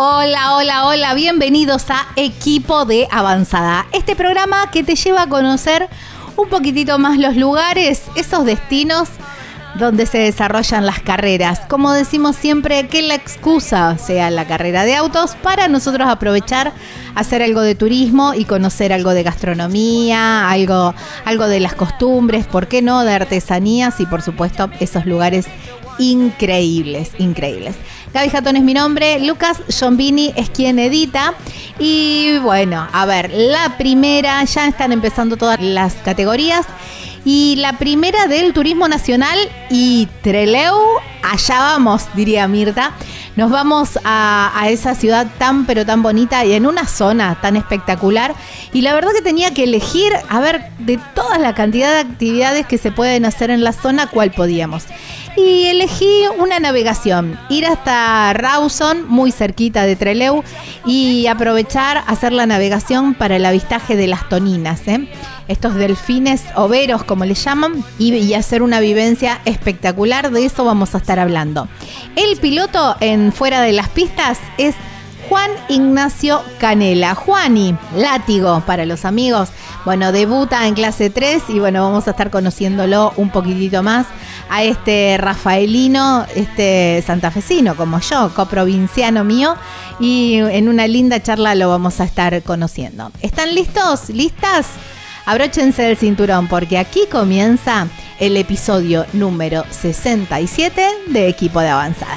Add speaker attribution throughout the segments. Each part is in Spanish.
Speaker 1: Hola, hola, hola, bienvenidos a Equipo de Avanzada, este programa que te lleva a conocer un poquitito más los lugares, esos destinos donde se desarrollan las carreras. Como decimos siempre, que la excusa sea la carrera de autos para nosotros aprovechar, hacer algo de turismo y conocer algo de gastronomía, algo, algo de las costumbres, ¿por qué no? De artesanías y por supuesto esos lugares increíbles, increíbles. Gaby Jatón es mi nombre, Lucas Giombini es quien edita. Y bueno, a ver, la primera, ya están empezando todas las categorías. Y la primera del Turismo Nacional y Treleu, allá vamos, diría Mirta. Nos vamos a, a, esa ciudad tan pero tan bonita y en una zona tan espectacular. Y la verdad que tenía que elegir, a ver, de toda la cantidad de actividades que se pueden hacer en la zona, cuál podíamos. Y elegí una navegación, ir hasta Rawson, muy cerquita de Treleu, y aprovechar hacer la navegación para el avistaje de las toninas. ¿eh? estos delfines overos, como le llaman, y, hacer una vivencia espectacular. De eso vamos a estar hablando. El piloto en Fuera de las Pistas es Juan Ignacio Canela. Juani, látigo para los amigos. Bueno, debuta en clase 3 y bueno, vamos a estar conociéndolo un poquitito más a este rafaelino, este santafesino como yo, coprovinciano mío, y en una linda charla lo vamos a estar conociendo. ¿Están listos? ¿Listas? Abróchense el cinturón porque aquí comienza el episodio número 67 de Equipo de Avanzada.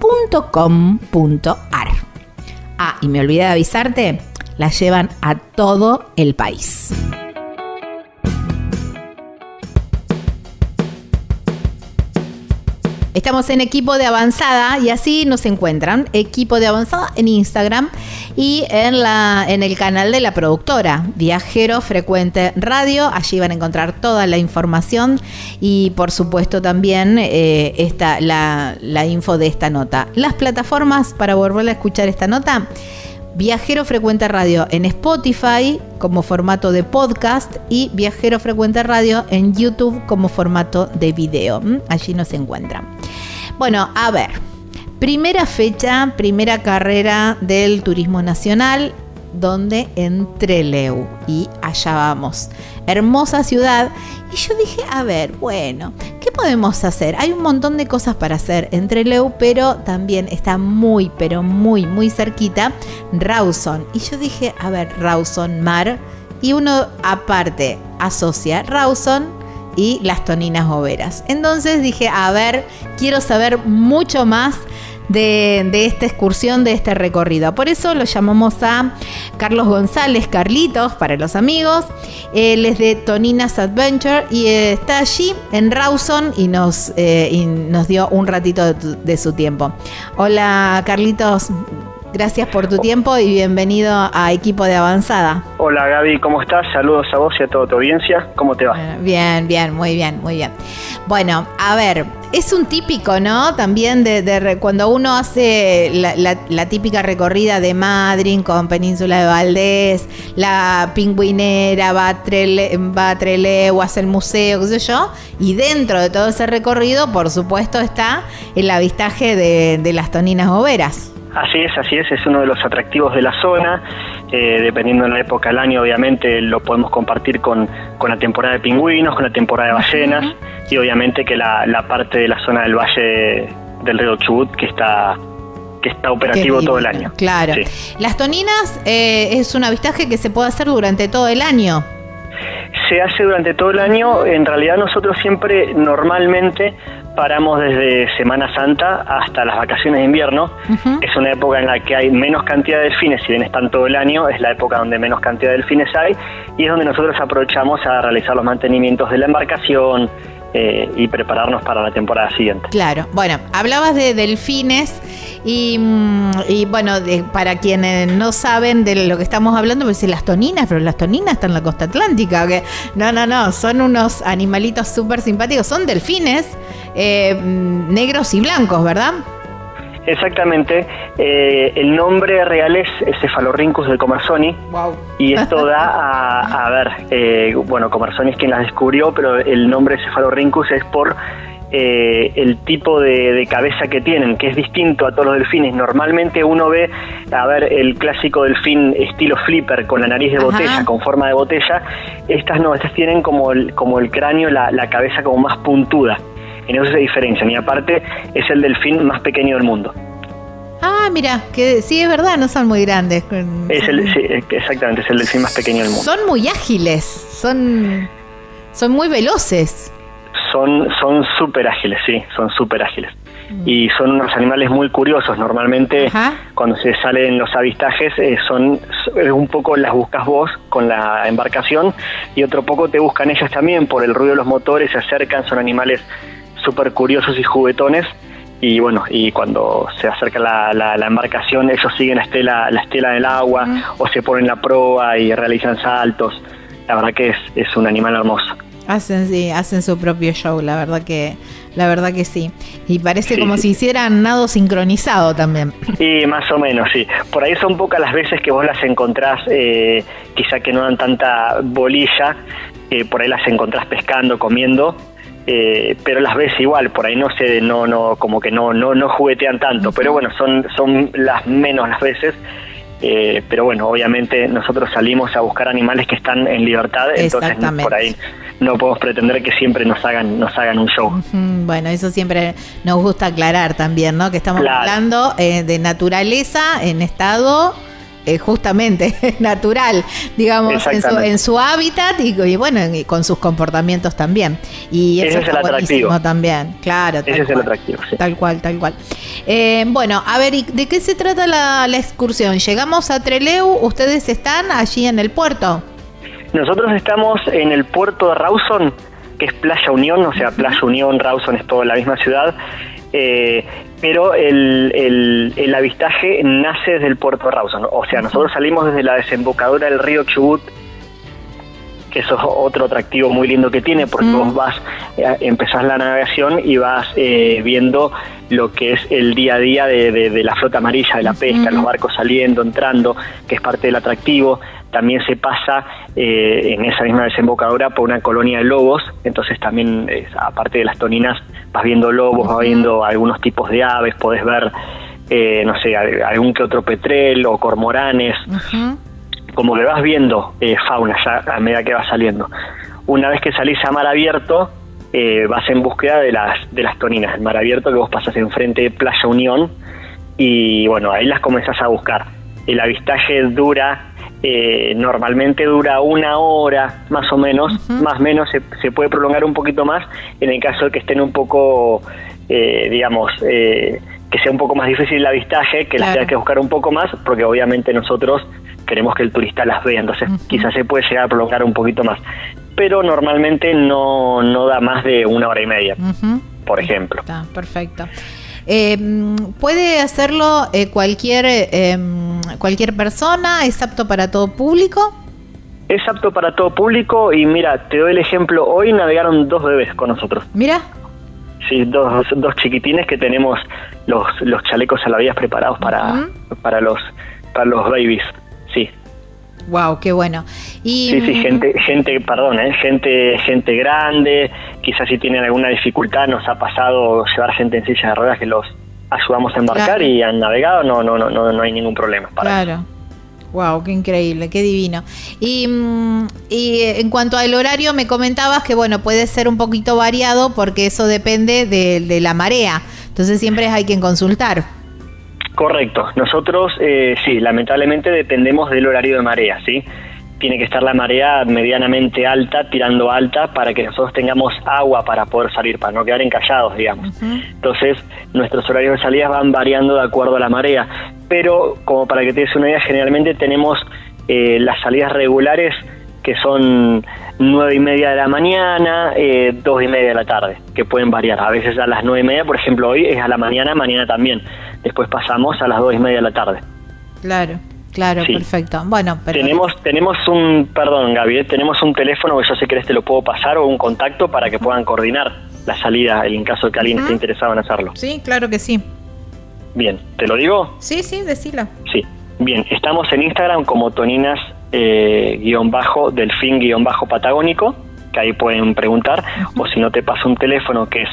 Speaker 1: .com.ar. Ah, y me olvidé de avisarte, la llevan a todo el país. Estamos en equipo de avanzada y así nos encuentran. Equipo de avanzada en Instagram y en, la, en el canal de la productora, Viajero Frecuente Radio. Allí van a encontrar toda la información y por supuesto también eh, esta, la, la info de esta nota. Las plataformas para volver a escuchar esta nota. Viajero Frecuente Radio en Spotify como formato de podcast y Viajero Frecuente Radio en YouTube como formato de video. Allí nos encuentran. Bueno, a ver. Primera fecha, primera carrera del Turismo Nacional, donde en Treleu. Y allá vamos. Hermosa ciudad. Y yo dije, a ver, bueno, ¿qué podemos hacer? Hay un montón de cosas para hacer en Treleu, pero también está muy, pero muy, muy cerquita Rawson. Y yo dije, a ver, Rawson, mar. Y uno aparte asocia Rawson y las toninas boveras. Entonces dije, a ver, quiero saber mucho más de, esta excursión, de este recorrido. Por eso lo llamamos a Carlos González, Carlitos, para los amigos. Él es de Toninas Adventure y está allí en Rawson y nos, eh, nos dio un ratito de, de su tiempo. Hola Carlitos, Gracias por tu tiempo y bienvenido a Equipo de Avanzada.
Speaker 2: Hola Gaby, ¿cómo estás? Saludos a vos y a toda tu audiencia. ¿Cómo te va?
Speaker 1: Bien, bien, muy bien, muy bien. Bueno, a ver, es un típico, ¿no? También de, cuando uno hace la, típica recorrida de Madrid con Península de Valdés, la pingüinera, va a, Trele, va a hace el museo, qué sé yo, y dentro de todo ese recorrido, por supuesto, está el avistaje de, de las toninas boveras.
Speaker 2: Así es, así es, es uno de los atractivos de la zona. Eh, dependiendo de la época del año, obviamente lo podemos compartir con, con la temporada de pingüinos, con la temporada de ballenas y obviamente que la, la, parte de la zona del valle del río Chubut que está que está operativo todo el año.
Speaker 1: Claro. Las toninas eh, es un avistaje que se puede hacer durante todo el año.
Speaker 2: Se hace durante todo el año. En realidad nosotros siempre normalmente paramos desde Semana Santa hasta las vacaciones de invierno. Es una época en la que hay menos cantidad de delfines, si bien están todo el año, es la época donde menos cantidad de delfines hay y es donde nosotros aprovechamos a realizar los mantenimientos de la embarcación, eh, y prepararnos para la temporada siguiente.
Speaker 1: Claro, bueno, hablabas de delfines y, mm, bueno, para quienes no saben de lo que estamos hablando, pues las toninas, pero las toninas están en la costa atlántica, no, no, no, son unos animalitos súper simpáticos, son delfines eh, mm, negros y blancos, ¿verdad?
Speaker 2: Exactamente. Eh, el nombre real es Cefalorhynchus del Comersoni. Y esto da a, a ver, eh, bueno, Comersoni es quien las descubrió, pero el nombre Cefalorhynchus es por eh, el tipo de, cabeza que tienen, que es distinto a todos los delfines. Normalmente uno ve, a ver, el clásico delfín estilo flipper con la nariz de botella, con forma de botella. Estas no, estas tienen como el, como el cráneo, la, la cabeza como más puntuda. En eso se diferencian y aparte es el delfín más pequeño del mundo.
Speaker 1: Ah, mira, que sí es verdad, no son muy grandes.
Speaker 2: Es el, sí, exactamente, es el delfín más pequeño del mundo.
Speaker 1: Son muy ágiles, son, son muy veloces.
Speaker 2: Son son súper ágiles, sí, son súper ágiles. Mm. Y son unos animales muy curiosos. Normalmente cuando se salen los avistajes eh, son un poco las buscas vos con la embarcación y otro poco te buscan ellas también por el ruido de los motores, se acercan, son animales súper curiosos y juguetones. Y bueno, y cuando se acerca la, la, embarcación, ellos siguen la estela, la estela del agua o se ponen la proa y realizan saltos. La verdad que es, es un animal hermoso.
Speaker 1: Hacen, sí, hacen su propio show, la verdad que, la verdad que sí. Y parece como si hicieran nado sincronizado también.
Speaker 2: Sí, más o menos, sí. Por ahí son pocas las veces que vos las encontrás, eh, quizá que no dan tanta bolilla, eh, por ahí las encontrás pescando, comiendo, eh, pero las ves igual, por ahí no se, no, no, como que no, no, no juguetean tanto, pero bueno, son, son las menos las veces. Eh, pero bueno, obviamente nosotros salimos a buscar animales que están en libertad, entonces por ahí no podemos pretender que siempre nos hagan, nos hagan un show.
Speaker 1: Bueno, eso siempre nos gusta aclarar también, ¿no? Que estamos hablando eh, de naturaleza en estado eh, justamente natural, digamos, en su, hábitat y, bueno, con sus comportamientos también. Y
Speaker 2: eso Ese es el atractivo.
Speaker 1: también, claro.
Speaker 2: Ese es el atractivo,
Speaker 1: Tal cual, tal cual. Eh, bueno, a ver, ¿de qué se trata la, excursión? Llegamos a Treleu, ¿ustedes están allí en el puerto?
Speaker 2: Nosotros estamos en el puerto de Rawson, que es Playa Unión, o sea, Playa Unión, Rawson es toda la misma ciudad. Eh, pero el, el, avistaje nace desde el puerto de Rawson. O sea, nosotros salimos desde la desembocadura del río Chubut, que eso es otro atractivo muy lindo que tiene, porque vos vas, eh, empezás la navegación y vas eh, viendo lo que es el día a día de, la flota amarilla, de la pesca, los barcos saliendo, entrando, que es parte del atractivo. También se pasa eh, en esa misma desembocadura por una colonia de lobos, entonces también, aparte de las toninas, vas viendo lobos, vas viendo algunos tipos de aves, podés ver, eh, no sé, algún que otro petrel o cormoranes, como que vas viendo eh, fauna ya a medida que vas saliendo. Una vez que salís a mar abierto, vas en búsqueda de las, de las toninas, el mar abierto que vos pasas enfrente de Playa Unión y bueno, ahí las comenzás a buscar. El avistaje dura eh, normalmente dura una hora más o menos, más o menos se, se, puede prolongar un poquito más en el caso de que estén un poco, eh, digamos, eh, que sea un poco más difícil el avistaje, que las tenga que buscar un poco más, porque obviamente nosotros queremos que el turista las vea, entonces quizás se puede llegar a prolongar un poquito más, pero normalmente no, no da más de una hora y media, por ejemplo.
Speaker 1: Está, perfecto. Eh, ¿Puede hacerlo eh, cualquier, eh, cualquier persona? ¿Es apto para todo público?
Speaker 2: Es apto para todo público y mira, te doy el ejemplo, hoy navegaron dos bebés con nosotros.
Speaker 1: Mira.
Speaker 2: Sí, dos, dos chiquitines que tenemos los, los chalecos salvavidas preparados para, para, los, para los babies. Sí,
Speaker 1: Wow, qué bueno.
Speaker 2: Y, sí, sí, mm, gente, gente, perdón, ¿eh? gente, gente grande, quizás si tienen alguna dificultad, nos ha pasado llevar gente en silla de ruedas que los ayudamos a embarcar y han navegado, no, no, no, no, no hay ningún problema. Para claro.
Speaker 1: Wow, qué increíble, qué divino. Y, mm, y, en cuanto al horario, me comentabas que bueno, puede ser un poquito variado porque eso depende de, de la marea. Entonces siempre hay que consultar.
Speaker 2: Correcto. Nosotros, eh, sí, lamentablemente dependemos del horario de marea, ¿sí? Tiene que estar la marea medianamente alta, tirando alta, para que nosotros tengamos agua para poder salir, para no quedar encallados, digamos. Entonces, nuestros horarios de salida van variando de acuerdo a la marea. Pero, como para que te des una idea, generalmente tenemos eh, las salidas regulares que son nueve y media de la mañana, eh, dos y media de la tarde, que pueden variar. A veces a las nueve y media, por ejemplo, hoy es a la mañana, mañana también. Después pasamos a las dos y media de la tarde.
Speaker 1: Claro. Claro, perfecto. Bueno,
Speaker 2: pero... tenemos tenemos un, perdón, Gaby, eh, tenemos un teléfono que yo sé que este lo puedo pasar o un contacto para que puedan coordinar la salida en caso de que alguien esté interesado en hacerlo.
Speaker 1: Sí, claro que sí.
Speaker 2: Bien, ¿te lo digo?
Speaker 1: Sí, sí, decilo.
Speaker 2: Sí. Bien, estamos en Instagram como Toninas eh, guion bajo delfín guion bajo patagónico, que ahí pueden preguntar, o si no te paso un teléfono que es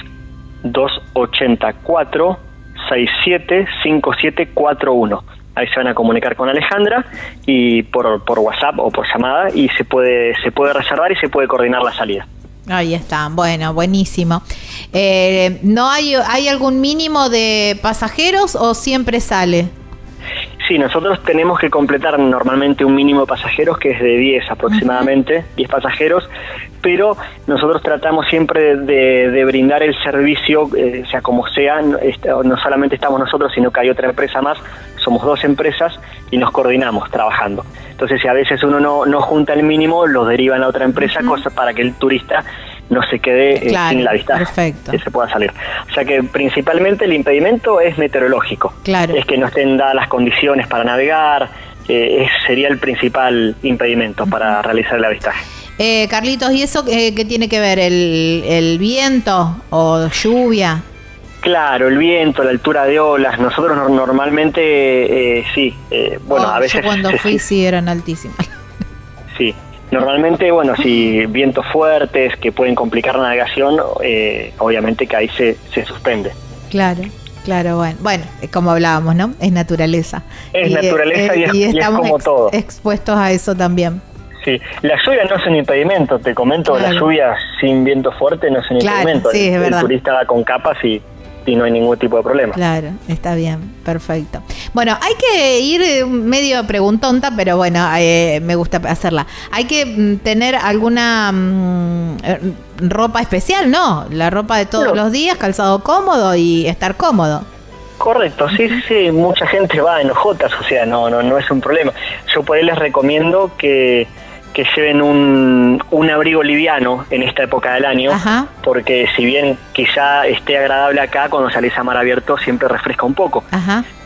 Speaker 2: 284 675741. Ahí se van a comunicar con Alejandra y por, por WhatsApp o por llamada y se puede se puede reservar y se puede coordinar la salida.
Speaker 1: Ahí está, bueno, buenísimo. Eh, ¿No hay, hay algún mínimo de pasajeros o siempre sale?
Speaker 2: Sí, nosotros tenemos que completar normalmente un mínimo de pasajeros que es de 10 aproximadamente, 10 pasajeros, pero nosotros tratamos siempre de, brindar el servicio, eh, sea como sea, no, solamente estamos nosotros, sino que hay otra empresa más, somos dos empresas y nos coordinamos trabajando. Entonces, si a veces uno no, no junta el mínimo, lo derivan a otra empresa, cosa para que el turista no se quede eh, sin la vista que se pueda salir. O sea que principalmente el impedimento es meteorológico.
Speaker 1: Claro.
Speaker 2: Es que no estén dadas las condiciones para navegar, eh, sería el principal impedimento para realizar el avistaje.
Speaker 1: Eh, Carlitos, ¿y eso qué tiene que ver? ¿El, ¿El, viento o lluvia?
Speaker 2: Claro, el viento, la altura de olas. Nosotros normalmente, sí, bueno,
Speaker 1: oh,
Speaker 2: a veces...
Speaker 1: Yo cuando fui sí eran altísimas.
Speaker 2: Sí, Normalmente, bueno, si vientos fuertes que pueden complicar la navegación, eh, obviamente que ahí se, se suspende.
Speaker 1: Claro. Claro, bueno, bueno, como hablábamos, ¿no? Es naturaleza.
Speaker 2: Es naturaleza y, es, estamos como todo.
Speaker 1: expuestos a eso también.
Speaker 2: Sí, la lluvia no es un impedimento, te comento, la lluvia sin viento fuerte no es un impedimento.
Speaker 1: Sí, es verdad.
Speaker 2: el turista va con capas y y no hay ningún tipo de problema.
Speaker 1: Claro, está bien, perfecto. Bueno, hay que ir eh, medio preguntonta, pero bueno, eh, me gusta hacerla. Hay que mm, tener alguna mm, eh, ropa especial, ¿no? La ropa de todos los días, calzado cómodo y estar cómodo.
Speaker 2: Correcto, sí, sí, sí, mucha gente va en ojotas, o sea, no, no, no es un problema. Yo por ahí les recomiendo que que lleven un, un, abrigo liviano en esta época del año, porque si bien quizá esté agradable acá, cuando salís a mar abierto siempre refresca un poco.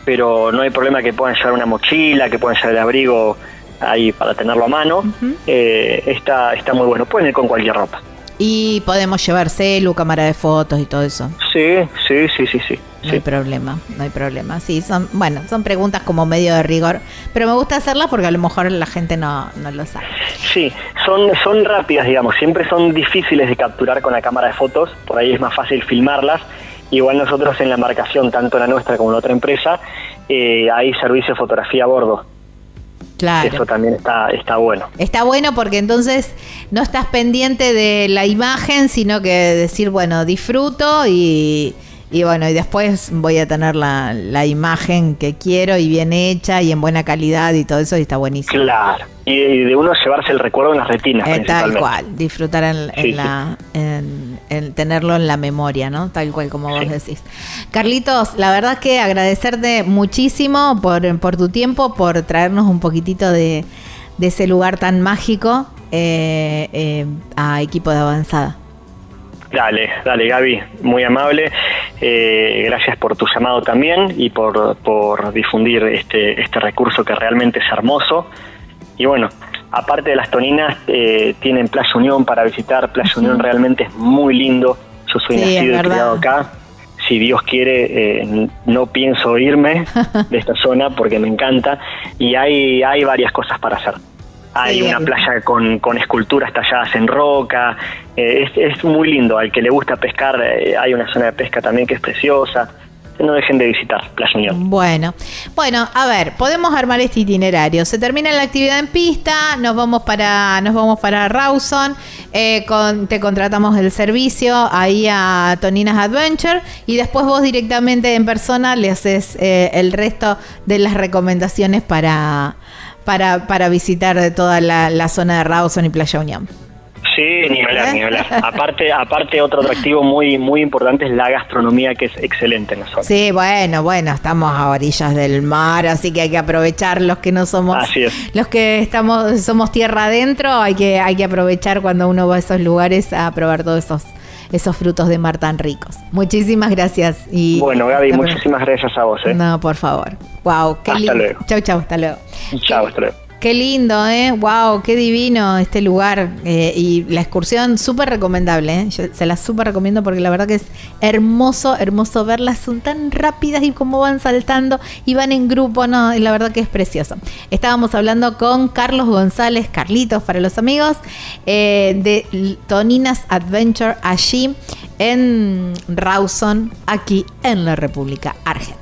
Speaker 2: Pero no hay problema que puedan llevar una mochila, que puedan llevar el abrigo ahí para tenerlo a mano. Eh, está, está muy bueno, pueden ir con cualquier ropa.
Speaker 1: Y podemos llevar celu, cámara de fotos y todo eso.
Speaker 2: Sí, sí, sí, sí, sí.
Speaker 1: No hay problema, no hay problema. Sí, son, bueno, son preguntas como medio de rigor, pero me gusta hacerlas porque a lo mejor la gente no, no lo sabe.
Speaker 2: Sí, son, son rápidas, digamos, siempre son difíciles de capturar con la cámara de fotos, por ahí es más fácil filmarlas. Igual nosotros en la embarcación, tanto la nuestra como la otra empresa, eh, hay servicio de fotografía a bordo. Eso también está, está bueno.
Speaker 1: Está bueno porque entonces no estás pendiente de la imagen, sino que decir, bueno, disfruto y, y bueno, y después voy a tener la, la, imagen que quiero y bien hecha y en buena calidad y todo eso y está buenísimo.
Speaker 2: Claro, y de uno llevarse el recuerdo en las retinas.
Speaker 1: Eh, tal cual, disfrutar en, la, En, tenerlo en la memoria, ¿no? Tal cual como vos decís. Carlitos, la verdad que agradecerte muchísimo por, por tu tiempo, por traernos un poquitito de, de ese lugar tan mágico eh, eh, a equipo de avanzada.
Speaker 2: Dale, dale Gaby, muy amable. Eh, gracias por tu llamado también y por, por difundir este, este recurso que realmente es hermoso. Y bueno, aparte de las toninas, eh, tienen Playa Unión para visitar. Playa Unión realmente es muy lindo. Yo soy nacido y criado acá. Si Dios quiere, eh, no pienso irme de esta zona porque me encanta. Y hay, hay varias cosas para hacer. Hay una playa con, con, esculturas talladas en roca, eh, es, muy lindo. Al que le gusta pescar, eh, hay una zona de pesca también que es preciosa. No dejen de visitar Playa Unión.
Speaker 1: Bueno, bueno, a ver, podemos armar este itinerario. Se termina la actividad en pista, nos vamos para, nos vamos para Rawson, eh, con, te contratamos el servicio ahí a Toninas Adventure y después vos directamente en persona le haces el resto de las recomendaciones para para, para visitar toda la, zona de Rawson y Playa Unión.
Speaker 2: Sí, ni hablar, ni hablar. Aparte, aparte otro atractivo muy, muy importante es la gastronomía que es excelente en la zona.
Speaker 1: Sí, bueno, bueno, estamos a orillas del mar, así que hay que aprovechar los que no somos, los que estamos, somos tierra adentro, hay que, hay que aprovechar cuando uno va a esos lugares a probar todos esos esos frutos de mar tan ricos. Muchísimas gracias. Y
Speaker 2: bueno, Gaby, muchísimas gracias a vos. ¿eh?
Speaker 1: No, por favor. Wow,
Speaker 2: qué lindo. Luego.
Speaker 1: Chau, chau, hasta luego.
Speaker 2: Chau, hasta luego.
Speaker 1: Qué lindo, ¿eh? Wow, qué divino este lugar. Eh, y la excursión súper recomendable, ¿eh? Yo se la súper recomiendo porque la verdad que es hermoso, hermoso verlas. Son tan rápidas y cómo van saltando y van en grupo, ¿no? Y la verdad que es precioso. Estábamos hablando con Carlos González, Carlitos para los amigos, eh, de Toninas Adventure allí en Rawson, aquí en la República Argentina.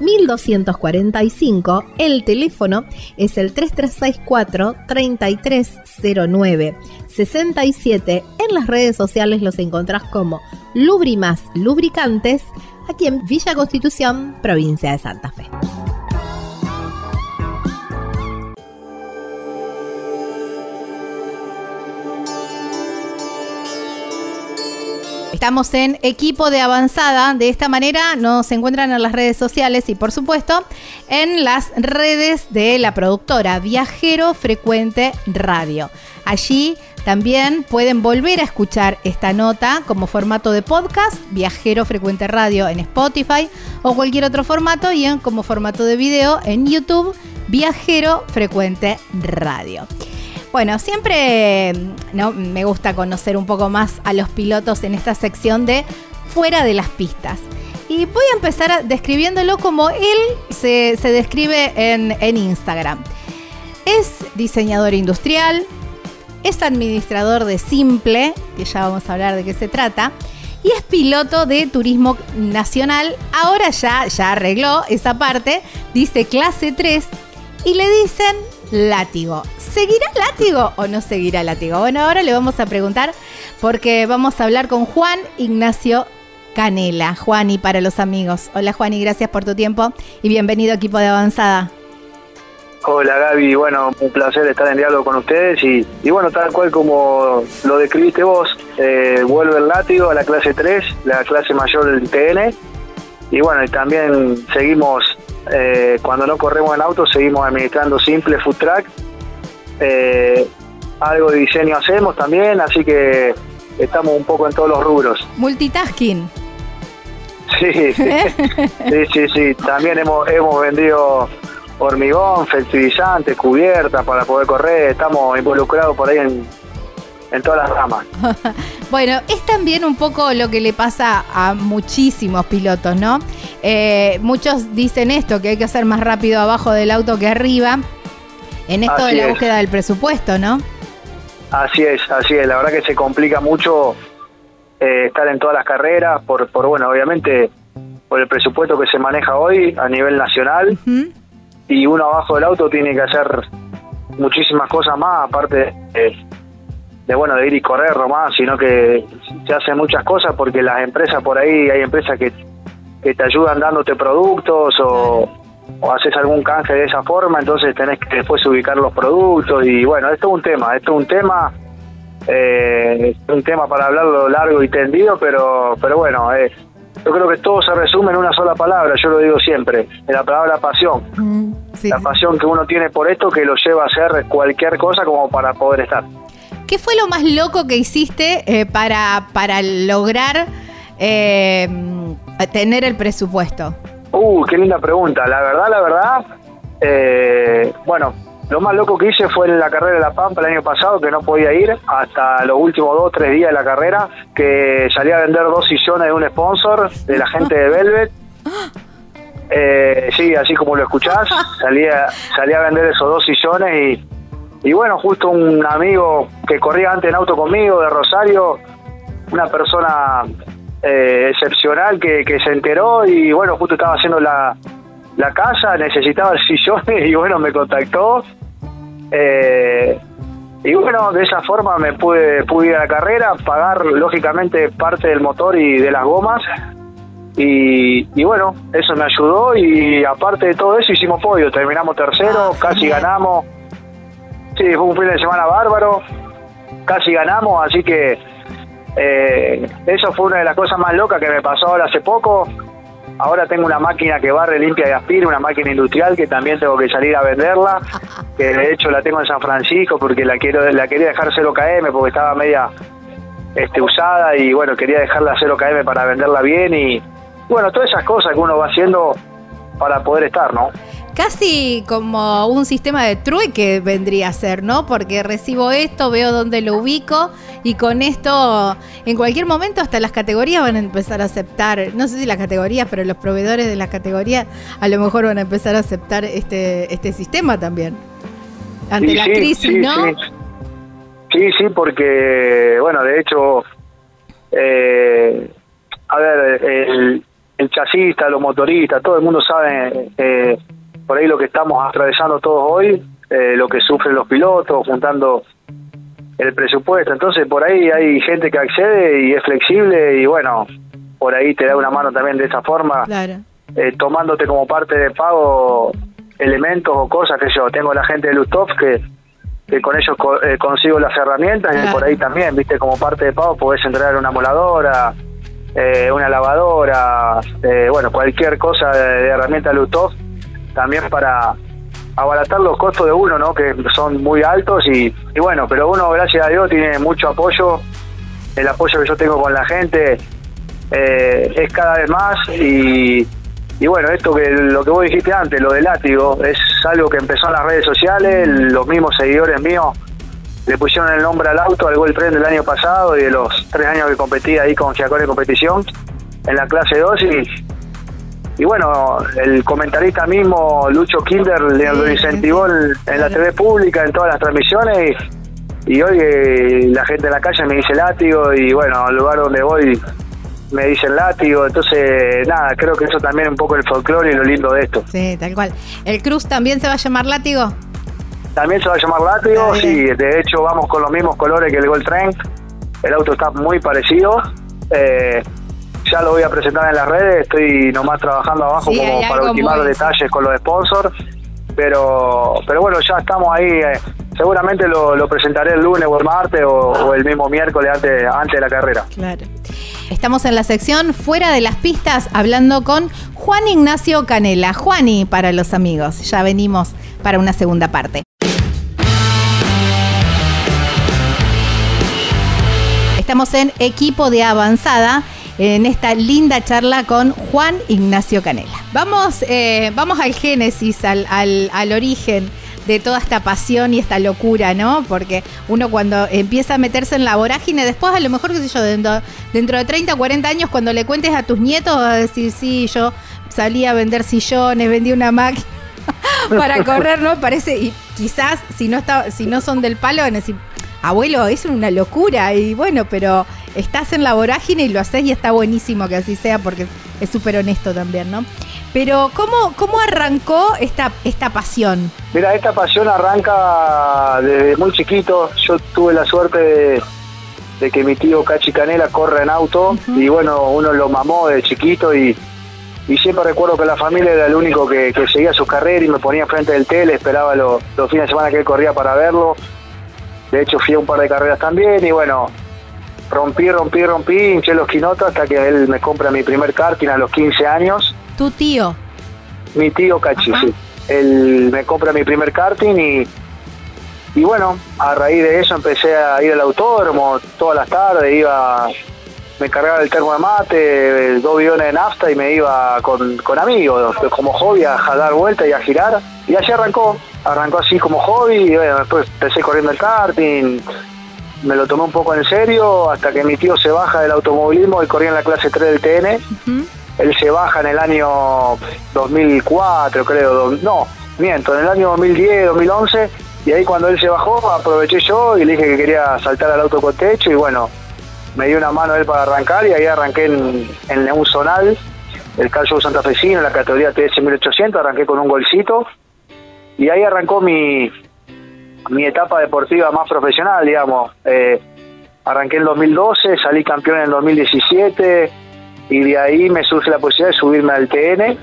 Speaker 1: 1245. El teléfono es el 3364 3309 67. En las redes sociales los encontrás como Lubrimas Lubricantes, aquí en Villa Constitución, provincia de Santa Fe. Estamos en equipo de avanzada. De esta manera nos encuentran en las redes sociales y por supuesto en las redes de la productora Viajero Frecuente Radio. Allí también pueden volver a escuchar esta nota como formato de podcast, Viajero Frecuente Radio en Spotify o cualquier otro formato y en, como formato de video en YouTube, Viajero Frecuente Radio. Bueno, siempre ¿no? me gusta conocer un poco más a los pilotos en esta sección de fuera de las pistas. Y voy a empezar describiéndolo como él se, describe en, en Instagram. Es diseñador industrial, es administrador de Simple, que ya vamos a hablar de qué se trata, y es piloto de turismo nacional. Ahora ya, ya arregló esa parte, dice clase 3, y le dicen látigo. ¿Seguirá látigo o no seguirá látigo? Bueno, ahora le vamos a preguntar porque vamos a hablar con Juan Ignacio Canela. Juan y para los amigos. Hola Juan y gracias por tu tiempo y bienvenido equipo de avanzada.
Speaker 3: Hola Gaby, bueno, un placer estar en diálogo con ustedes y, bueno, tal cual como lo describiste vos, eh, vuelve el látigo a la clase 3, la clase mayor del TN y bueno, también seguimos eh, cuando no corremos en auto seguimos administrando simple food track. Eh, algo de diseño hacemos también, así que estamos un poco en todos los rubros.
Speaker 1: Multitasking.
Speaker 3: Sí, sí, sí, sí. También hemos, hemos vendido hormigón, fertilizante, cubierta para poder correr. Estamos involucrados por ahí en, en todas las ramas.
Speaker 1: bueno, es también un poco lo que le pasa a muchísimos pilotos, ¿no? Eh, muchos dicen esto, que hay que hacer más rápido abajo del auto que arriba, en esto de la búsqueda del presupuesto, ¿no?
Speaker 3: Así es, así es. La verdad que se complica mucho eh, estar en todas las carreras por, por, bueno, obviamente por el presupuesto que se maneja hoy a nivel nacional y uno abajo del auto tiene que hacer muchísimas cosas más aparte de, bueno de ir y correr nomás sino que se hacen muchas cosas porque las empresas por ahí hay empresas que, que te ayudan dándote productos o, o haces algún canje de esa forma entonces tenés que después ubicar los productos y bueno esto es un tema esto es un tema eh, es un tema para hablarlo largo y tendido pero pero bueno eh, yo creo que todo se resume en una sola palabra, yo lo digo siempre, en la palabra pasión. Mm, la pasión que uno tiene por esto que lo lleva a hacer cualquier cosa como para poder estar.
Speaker 1: ¿Qué fue lo más loco que hiciste eh, para, para lograr eh, tener el presupuesto?
Speaker 3: Uh, qué linda pregunta. La verdad, la verdad, eh, bueno, lo más loco que hice fue en la carrera de La Pampa el año pasado, que no podía ir hasta los últimos dos tres días de la carrera, que salí a vender dos sillones de un sponsor, de la gente de Velvet. Eh, sí, así como lo escuchás, salí a, salí a vender esos dos sillones y, y bueno, justo un amigo que corría antes en auto conmigo de Rosario, una persona eh, excepcional que, que se enteró y bueno, justo estaba haciendo la, la casa, necesitaba el sillón y bueno, me contactó. Eh, y bueno, de esa forma me pude, pude ir a la carrera, pagar lógicamente parte del motor y de las gomas. Y, y bueno, eso me ayudó y aparte de todo eso hicimos podio, terminamos tercero, ah, casi ganamos. Sí, fue un fin de semana bárbaro, casi ganamos, así que eh, eso fue una de las cosas más locas que me pasó ahora hace poco. Ahora tengo una máquina que barre, limpia y aspira, una máquina industrial que también tengo que salir a venderla, que de hecho la tengo en San Francisco porque la quiero la quería dejar 0 km porque estaba media este usada y bueno, quería dejarla 0 km para venderla bien y bueno, todas esas cosas que uno va haciendo para poder estar, ¿no?
Speaker 1: Casi como un sistema de trueque vendría a ser, ¿no? Porque recibo esto, veo dónde lo ubico y con esto, en cualquier momento, hasta las categorías van a empezar a aceptar, no sé si las categorías, pero los proveedores de las categorías a lo mejor van a empezar a aceptar este, este sistema también. Ante la crisis, ¿no?
Speaker 3: Sí. sí, porque, bueno, de hecho, eh, a ver, el, el chasista, los motoristas, todo el mundo sabe eh, por ahí lo que estamos atravesando todos hoy, eh, lo que sufren los pilotos, juntando el presupuesto. Entonces, por ahí hay gente que accede y es flexible y bueno, por ahí te da una mano también de esa forma, eh, tomándote como parte de pago elementos o cosas que yo. Tengo la gente de Lutov que, que con ellos eh, consigo las herramientas y por ahí también, viste, como parte de pago podés entregar una moladora, una lavadora, bueno, cualquier cosa de, de herramienta Lutov también para abaratar los costos de uno, ¿no? Que son muy altos y, bueno, pero uno, gracias a Dios, tiene mucho apoyo. El apoyo que yo tengo con la gente eh, es cada vez más y, y bueno, esto que lo que vos dijiste antes, lo del látigo, es algo que empezó en las redes sociales, los mismos seguidores míos le pusieron el nombre al auto, al Gol Tren del año pasado y de los tres años que competí ahí con Giacone Competición en la clase 2 y y bueno, el comentarista mismo, Lucho Kinder, le lo incentivó en, la TV pública, en todas las transmisiones, y, hoy eh, la gente en la calle me dice látigo, y bueno, al lugar donde voy me dicen látigo, entonces nada, creo que eso también es un poco el folclore y lo lindo de esto.
Speaker 1: Sí, tal cual. ¿El Cruz también se va a llamar látigo?
Speaker 3: También se va a llamar látigo, sí, de hecho vamos con los mismos colores que el Gold Trend, el auto está muy parecido. Eh, ya lo voy a presentar en las redes, estoy nomás trabajando abajo como para ultimar detalles con los sponsors, pero pero bueno, ya estamos ahí, eh, seguramente lo, presentaré el lunes o el martes o, el mismo miércoles antes, antes de la carrera.
Speaker 1: Claro. Estamos en la sección Fuera de las Pistas hablando con Juan Ignacio Canela. Juani para los amigos. Ya venimos para una segunda parte. Estamos en equipo de avanzada en esta linda charla con Juan Ignacio Canela. Vamos, eh, vamos al génesis, al, al, origen de toda esta pasión y esta locura, ¿no? Porque uno cuando empieza a meterse en la vorágine, después a lo mejor, qué sé yo, dentro, dentro de 30 o 40 años, cuando le cuentes a tus nietos, vas a decir, sí, yo salí a vender sillones, vendí una máquina para correr, ¿no? Parece, y quizás si no está, si no son del palo, van abuelo, es una locura, y bueno, pero estás en la vorágine y lo haces y está buenísimo que así sea porque es súper honesto también, ¿no? Pero ¿cómo, cómo arrancó esta, esta pasión?
Speaker 3: Mira, esta pasión arranca desde muy chiquito. Yo tuve la suerte de, que mi tío Cachi Canela corre en auto y bueno, uno lo mamó de chiquito y, y siempre recuerdo que la familia era el único que, seguía su carrera y me ponía frente del tele, esperaba los, los fines de semana que él corría para verlo. De hecho fui a un par de carreras también y bueno, rompí, rompí, rompí, hinché los quinotos hasta que él me compra mi primer karting a los 15 años.
Speaker 1: ¿Tu tío?
Speaker 3: Mi tío Cachi, sí. Él me compra mi primer karting y, y bueno, a raíz de eso empecé a ir al autódromo todas las tardes, iba, me cargaba el termo de mate, dos bidones de nafta y me iba con, con amigos, como hobby a, dar vueltas y a girar. Y así arrancó, arrancó así como hobby, y bueno, después empecé corriendo el karting, me lo tomé un poco en serio hasta que mi tío se baja del automovilismo y corría en la clase 3 del TN. Él se baja en el año 2004, creo, no, miento, en el año 2010, 2011, y ahí cuando él se bajó aproveché yo y le dije que quería saltar al auto con techo y bueno, me dio una mano él para arrancar y ahí arranqué en, en zonal, el calcio Santa Fecino, en la categoría TS 1800, arranqué con un golcito y ahí arrancó mi, mi etapa deportiva más profesional, digamos. Eh, arranqué en 2012, salí campeón en 2017 y de ahí me surge la posibilidad de subirme al TN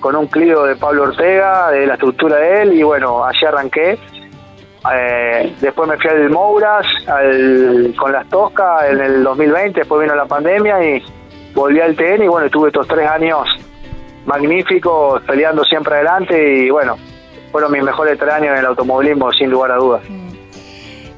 Speaker 3: con un Clio de Pablo Ortega, de la estructura de él y bueno, allí arranqué. Eh, después me fui al Mouras con las Toscas en el 2020, después vino la pandemia y volví al TN y bueno, tuve estos tres años magníficos peleando siempre adelante y bueno, fueron mis mejores tres años en el automovilismo, sin lugar a dudas. Mm.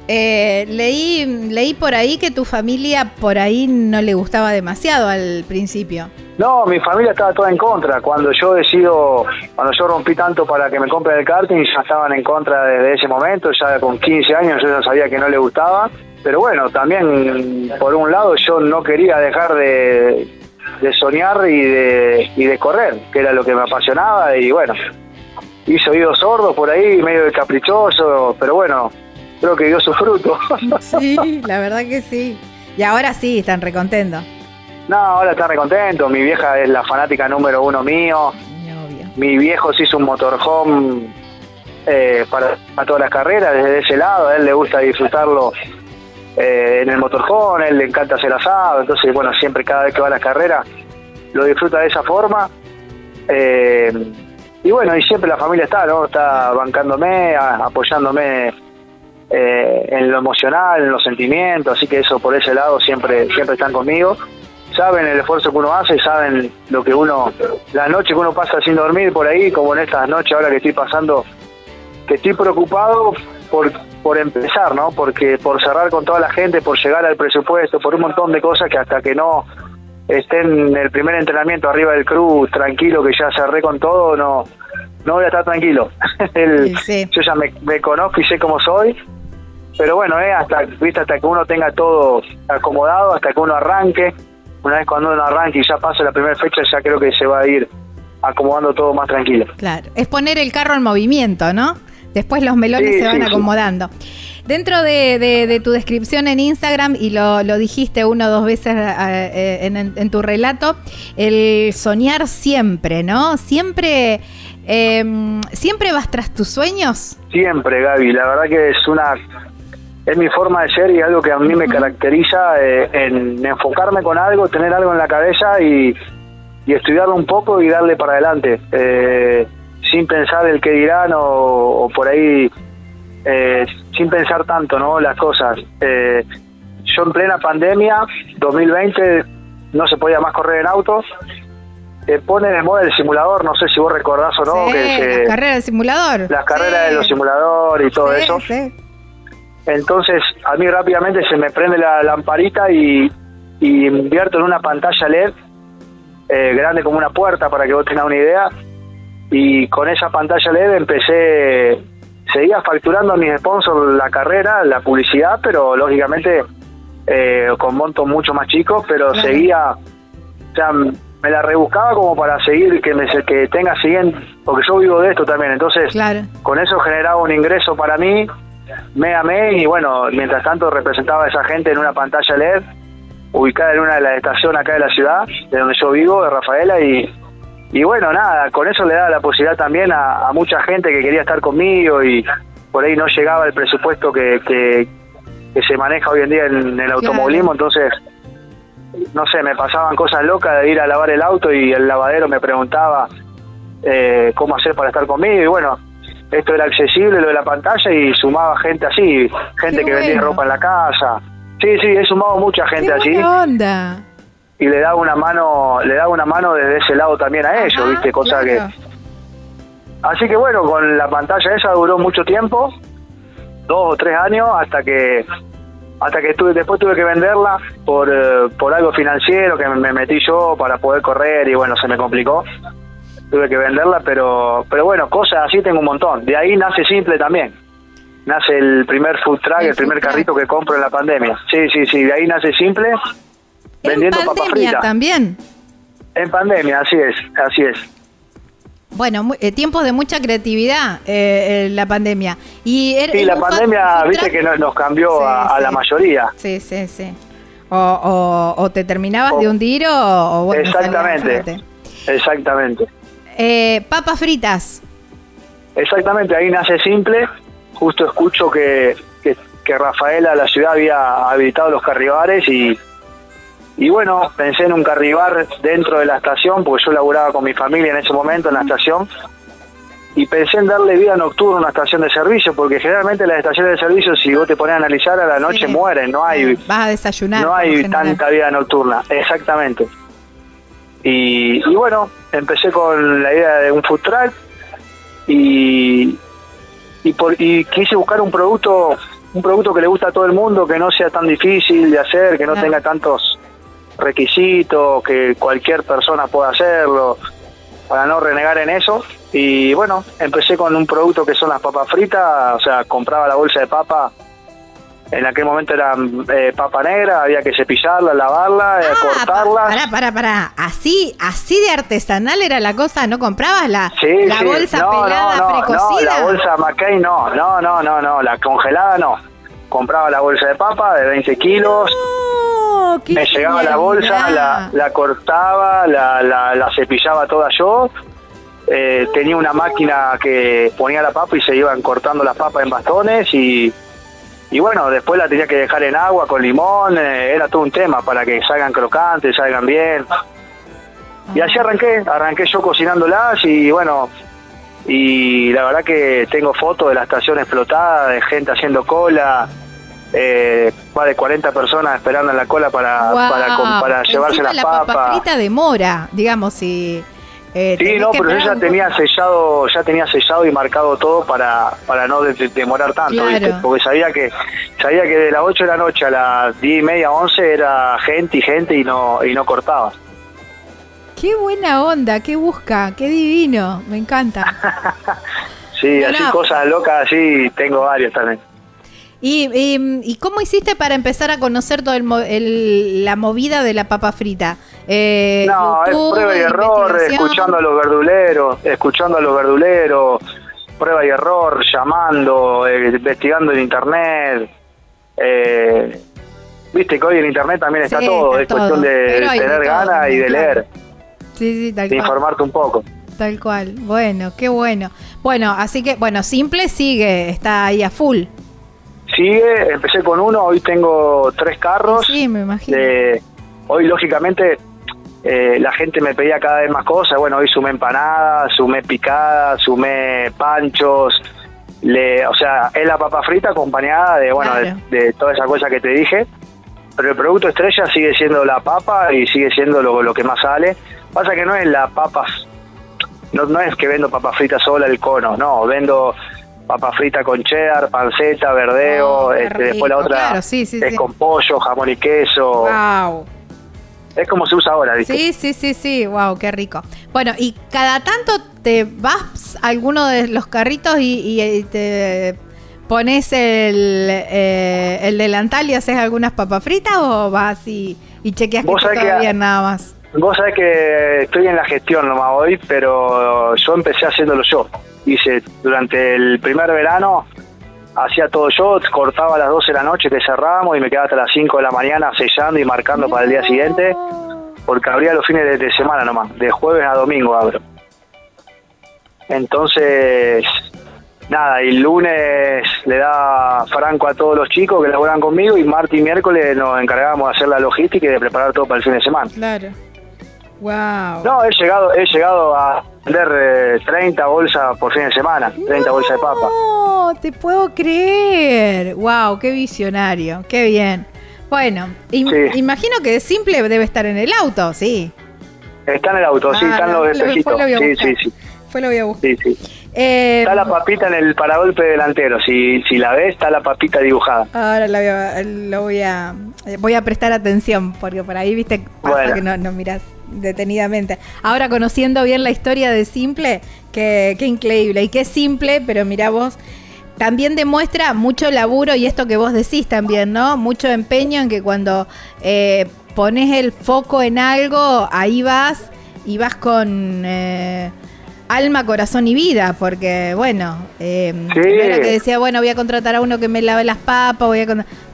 Speaker 1: Eh, leí, leí por ahí que tu familia por ahí no le gustaba demasiado al principio.
Speaker 3: No, mi familia estaba toda en contra. Cuando yo decido, cuando yo rompí tanto para que me compren el karting, ya estaban en contra desde ese momento. Ya con 15 años yo ya sabía que no le gustaba. Pero bueno, también por un lado yo no quería dejar de, de soñar y de, y de correr, que era lo que me apasionaba. Y bueno, hizo oídos sordos por ahí, medio caprichoso, pero bueno, creo que dio su fruto.
Speaker 1: Sí, la verdad que sí. Y ahora sí, están recontentos.
Speaker 3: No, ahora están recontentos. Mi vieja es la fanática número uno mío. Mi viejo se hizo un motorhome eh, para, todas las carreras desde ese lado. A él le gusta disfrutarlo eh, en el motorhome, a él le encanta hacer asado. Entonces, bueno, siempre cada vez que va a la carrera lo disfruta de esa forma. Eh, y bueno, y siempre la familia está, ¿no? Está bancándome, apoyándome eh, en lo emocional, en los sentimientos, así que eso por ese lado siempre, siempre están conmigo. Saben el esfuerzo que uno hace, saben lo que uno, la noche que uno pasa sin dormir por ahí, como en estas noches ahora que estoy pasando, que estoy preocupado por, por empezar, ¿no? Porque por cerrar con toda la gente, por llegar al presupuesto, por un montón de cosas que hasta que no esté en el primer entrenamiento arriba del cruz, tranquilo, que ya cerré con todo, no no voy a estar tranquilo. Yo ya me, conozco y sé cómo soy. Pero bueno, eh, hasta, ¿viste? hasta que uno tenga todo acomodado, hasta que uno arranque. Una vez cuando uno arranque y ya pase la primera fecha, ya creo que se va a ir acomodando todo más tranquilo.
Speaker 1: Claro, es poner el carro en movimiento, ¿no? Después los melones se van acomodando. Dentro de, tu descripción en Instagram, y lo, dijiste una o dos veces eh, eh, en, tu relato, el soñar siempre, ¿no? Siempre, em, siempre vas tras tus sueños.
Speaker 3: Siempre, Gaby. La verdad que es una es mi forma de ser y algo que a mí me caracteriza eh, en enfocarme con algo, tener algo en la cabeza y, estudiarlo un poco y darle para adelante, sin pensar el que dirán o por ahí eh, sin pensar tanto, ¿no? Las cosas. Eh, yo en plena pandemia, 2020, no se podía más correr en autos. Eh, pone de moda el simulador, no sé si vos recordás o no.
Speaker 1: que las carreras de simulador.
Speaker 3: Las carreras de los simuladores y todo eso. Entonces, a mí rápidamente se me prende la lamparita y, y invierto en una pantalla LED eh, grande como una puerta para que vos tengas una idea. Y con esa pantalla LED empecé seguía facturando a mis sponsors la carrera, la publicidad, pero lógicamente eh, con montos mucho más chicos, pero seguía, o sea, me la rebuscaba como para seguir, que me que tenga siguiente, porque yo vivo de esto también, entonces con eso generaba un ingreso para mí, me amé y bueno, mientras tanto representaba a esa gente en una pantalla LED ubicada en una de las estaciones acá de la ciudad, de donde yo vivo, de Rafaela, y, y bueno, nada, con eso le daba la posibilidad también a, mucha gente que quería estar conmigo y por ahí no llegaba el presupuesto que, que, se maneja hoy en día en, el automovilismo, entonces, no sé, me pasaban cosas locas de ir a lavar el auto y el lavadero me preguntaba eh, cómo hacer para estar conmigo y bueno, esto era accesible, lo de la pantalla y sumaba gente así, gente que vendía ropa en la casa Sí, sí, he sumado mucha gente allí.
Speaker 1: onda?
Speaker 3: Y le da una mano, le da una mano desde ese lado también a ellos, ¿viste? Cosa que Así que bueno, con la pantalla esa duró mucho tiempo, dos o tres años, hasta que hasta que tuve, después tuve que venderla por, eh, por algo financiero que me metí yo para poder correr y bueno, se me complicó. Tuve que venderla, pero pero bueno, cosas así tengo un montón. De ahí nace simple también nace el primer food truck, el, primer carrito que compro en la pandemia. Sí, sí, sí, de ahí nace simple, vendiendo papas fritas.
Speaker 1: también?
Speaker 3: En pandemia, así es, así es.
Speaker 1: Bueno, eh, tiempos de mucha creatividad eh, eh, la pandemia. Y
Speaker 3: sí, la pandemia, viste que nos, cambió a, la mayoría.
Speaker 1: Sí, sí, sí. O, o, te terminabas de hundir o, bueno,
Speaker 3: Exactamente, exactamente.
Speaker 1: Papas fritas.
Speaker 3: Exactamente, ahí nace simple justo escucho que, que, Rafaela, la ciudad, había habilitado los carribares y, y bueno, pensé en un carribar dentro de la estación, porque yo laburaba con mi familia en ese momento en la estación, y pensé en darle vida nocturna a una estación de servicio, porque generalmente las estaciones de servicio, si vos te pones a analizar, a la noche mueren, no hay...
Speaker 1: Vas a desayunar.
Speaker 3: No hay tanta vida nocturna, exactamente. Y, y bueno, empecé con la idea de un food truck y, y, por, y quise buscar un producto un producto que le gusta a todo el mundo, que no sea tan difícil de hacer, que no tenga tantos requisitos, que cualquier persona pueda hacerlo, para no renegar en eso. Y bueno, empecé con un producto que son las papas fritas, o sea, compraba la bolsa de papa en aquel momento era eh, papa negra, había que cepillarla, lavarla, eh, ah, cortarla.
Speaker 1: Pará, pará, pará. Así, así de artesanal era la cosa, ¿no comprabas la, la bolsa pelada
Speaker 3: no,
Speaker 1: precocida?
Speaker 3: No, la bolsa McCain no, no, no, no, no, la congelada no. Compraba la bolsa de papa de 20 kilos. me llegaba la bolsa, la, la cortaba, la, la, la cepillaba toda yo. Eh, tenía una máquina que ponía la papa y se iban cortando las papas en bastones y y bueno, después la tenía que dejar en agua con limón, eh, era todo un tema para que salgan crocantes, salgan bien. Y así arranqué, arranqué yo cocinándolas y bueno, y la verdad que tengo fotos de la estación explotada, de gente haciendo cola, eh, más de 40 personas esperando en la cola para, para, para, llevarse las
Speaker 1: la
Speaker 3: papas.
Speaker 1: La frita demora, digamos, si
Speaker 3: eh, sí, no, pero yo ya tenía sellado, ya tenía sellado y marcado todo para, para no demorar tanto, porque sabía que sabía que de las 8 de la noche a las 10 y media, 11 era gente y gente y no y no cortaba.
Speaker 1: Qué buena onda, qué busca, qué divino, me encanta.
Speaker 3: sí, así cosas locas, así tengo varios también.
Speaker 1: ¿Y, y, cómo hiciste para empezar a conocer toda el, la movida de la papa frita?
Speaker 3: Eh, no, es prueba y error, escuchando a los verduleros, escuchando a los verduleros, prueba y error, llamando, eh, investigando en internet. Eh, Viste que hoy en internet también está todo, es cuestión de tener ganas y de leer.
Speaker 1: Sí, sí, tal
Speaker 3: de informarte un poco.
Speaker 1: Tal cual. Bueno, qué bueno. Bueno, así que, bueno, simple sigue, está ahí a full.
Speaker 3: Sigue, empecé con uno, hoy tengo tres carros.
Speaker 1: Sí, me imagino.
Speaker 3: hoy, lógicamente, eh, la gente me pedía cada vez más cosas. Bueno, hoy sumé empanadas, sumé picadas, sumé panchos. Le, o sea, es la papa frita acompañada de, bueno, de, toda esa cosa que te dije. Pero el producto estrella sigue siendo la papa y sigue siendo lo, lo que más sale. Pasa que no es la papas, no, no es que vendo papa frita sola el cono, no, vendo papa frita con cheddar, panceta, verdeo, oh, este, después la otra es con pollo, jamón y queso.
Speaker 1: Wow.
Speaker 3: Es como se usa ahora, ¿viste?
Speaker 1: Sí, sí, sí, sí, wow, qué rico. Bueno, y cada tanto te vas a alguno de los carritos y, y te pones el, eh, el delantal y haces algunas papas fritas o vas y, y chequeas que todo bien nada más.
Speaker 3: Vos sabés que estoy en la gestión nomás hoy, pero yo empecé haciéndolo yo. Hice durante el primer verano, hacía todo yo, cortaba a las 12 de la noche que cerrábamos y me quedaba hasta las 5 de la mañana sellando y marcando para el día siguiente, porque abría los fines de, de semana nomás, de jueves a domingo abro. Entonces, nada, y el lunes le da franco a todos los chicos que laboran conmigo y martes y miércoles nos encargábamos de hacer la logística y de preparar todo para el fin de semana.
Speaker 1: Claro. Wow.
Speaker 3: No, he llegado, he llegado a vender eh, 30 bolsas por fin de semana, 30 bolsas de papa.
Speaker 1: No, te puedo creer. Wow, qué visionario, qué bien. Bueno, im-
Speaker 3: Sí.
Speaker 1: imagino que simple debe estar en el auto, sí.
Speaker 3: Está en el auto, sí,
Speaker 1: Ah,
Speaker 3: están
Speaker 1: no,
Speaker 3: los
Speaker 1: lo-
Speaker 3: espejitos.
Speaker 1: fue lo
Speaker 3: Sí, sí, sí,
Speaker 1: Fue lo voy a buscar.
Speaker 3: sí, sí.
Speaker 1: Eh,
Speaker 3: Está la papita en el paragolpe delantero, si, si la ves, está la papita dibujada.
Speaker 1: Ahora la voy a, lo voy a voy a prestar atención porque por ahí viste pasa
Speaker 3: Bueno.
Speaker 1: que no, no miras detenidamente. Ahora conociendo bien la historia de Simple, que, qué increíble y qué simple, pero mira vos también demuestra mucho laburo y esto que vos decís también, ¿no? Mucho empeño en que cuando eh, pones el foco en algo, ahí vas y vas con eh, alma, corazón y vida, porque bueno, eh,
Speaker 3: Sí.
Speaker 1: no era que decía, bueno, voy a contratar a uno que me lave las papas, voy a...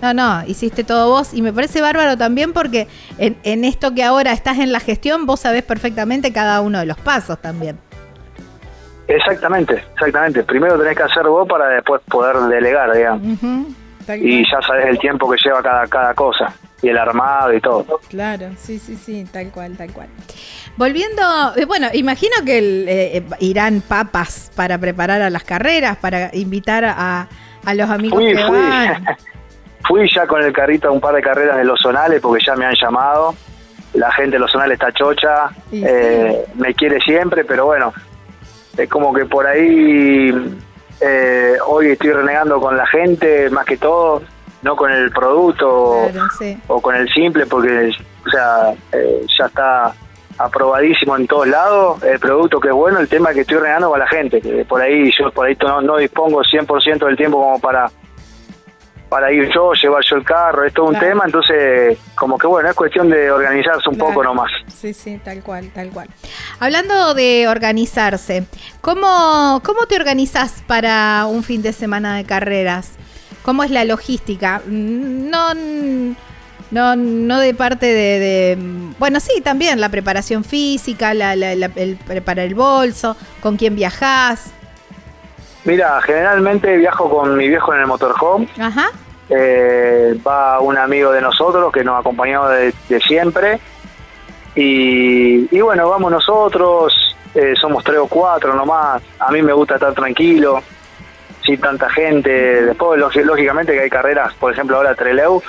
Speaker 1: No, no, hiciste todo vos y me parece bárbaro también porque en, en esto que ahora estás en la gestión, vos sabés perfectamente cada uno de los pasos también.
Speaker 3: Exactamente, exactamente. Primero tenés que hacer vos para después poder delegar, digamos. Y ya sabes el tiempo que lleva cada, cada cosa. Y el armado y todo.
Speaker 1: Claro, sí, sí, sí, tal cual, tal cual. Volviendo, eh, bueno, imagino que el, eh, eh, irán papas para preparar a las carreras, para invitar a, a los amigos
Speaker 3: Fui,
Speaker 1: que
Speaker 3: fui.
Speaker 1: van.
Speaker 3: Fui ya con el carrito a un par de carreras de los zonales porque ya me han llamado. La gente de los zonales está chocha, eh, me quiere siempre, pero bueno, es como que por ahí eh, hoy estoy renegando con la gente más que todo, no con el producto
Speaker 1: Claro, sí.
Speaker 3: o con el simple, porque o sea, eh, ya está aprobadísimo en todos lados el producto que es bueno, el tema que estoy renegando con la gente, que por ahí yo por ahí no, no dispongo 100% del tiempo como para para ir yo, llevar yo el carro, es todo un tema, entonces como que bueno, es cuestión de organizarse un
Speaker 1: Claro.
Speaker 3: poco nomás.
Speaker 1: Sí, sí, tal cual, tal cual. Hablando de organizarse, ¿cómo, cómo te organizas para un fin de semana de carreras? ¿Cómo es la logística? Mm, No, no, no de parte de, de- bueno, sí, también la preparación física, la, la- la- el preparar el bolso, con quién viajás.
Speaker 3: Mira, generalmente viajo con mi viejo en el motorhome,
Speaker 1: Ajá.
Speaker 3: eh, va un amigo de nosotros que nos acompañó de, de siempre y, y bueno, vamos nosotros, eh, somos tres o cuatro nomás, a mí me gusta estar tranquilo, sin tanta gente, después lógi- lógicamente que hay carreras, por ejemplo ahora Treleu,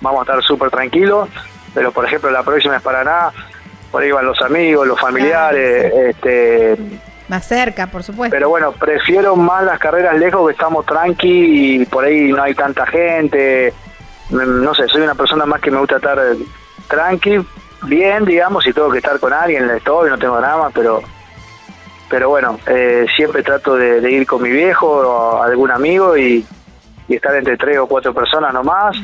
Speaker 3: vamos a estar súper tranquilos, pero por ejemplo la próxima es Paraná, por ahí van los amigos, los familiares, este
Speaker 1: Más cerca, por supuesto.
Speaker 3: pero bueno, prefiero más las carreras lejos que estamos tranqui y por ahí no hay tanta gente. Mm, No sé, soy una persona más que me gusta estar tranqui, bien, digamos, si tengo que estar con alguien, estoy, no tengo drama, pero pero bueno, eh, siempre trato de, de ir con mi viejo o algún amigo y, y estar entre tres o cuatro personas nomás.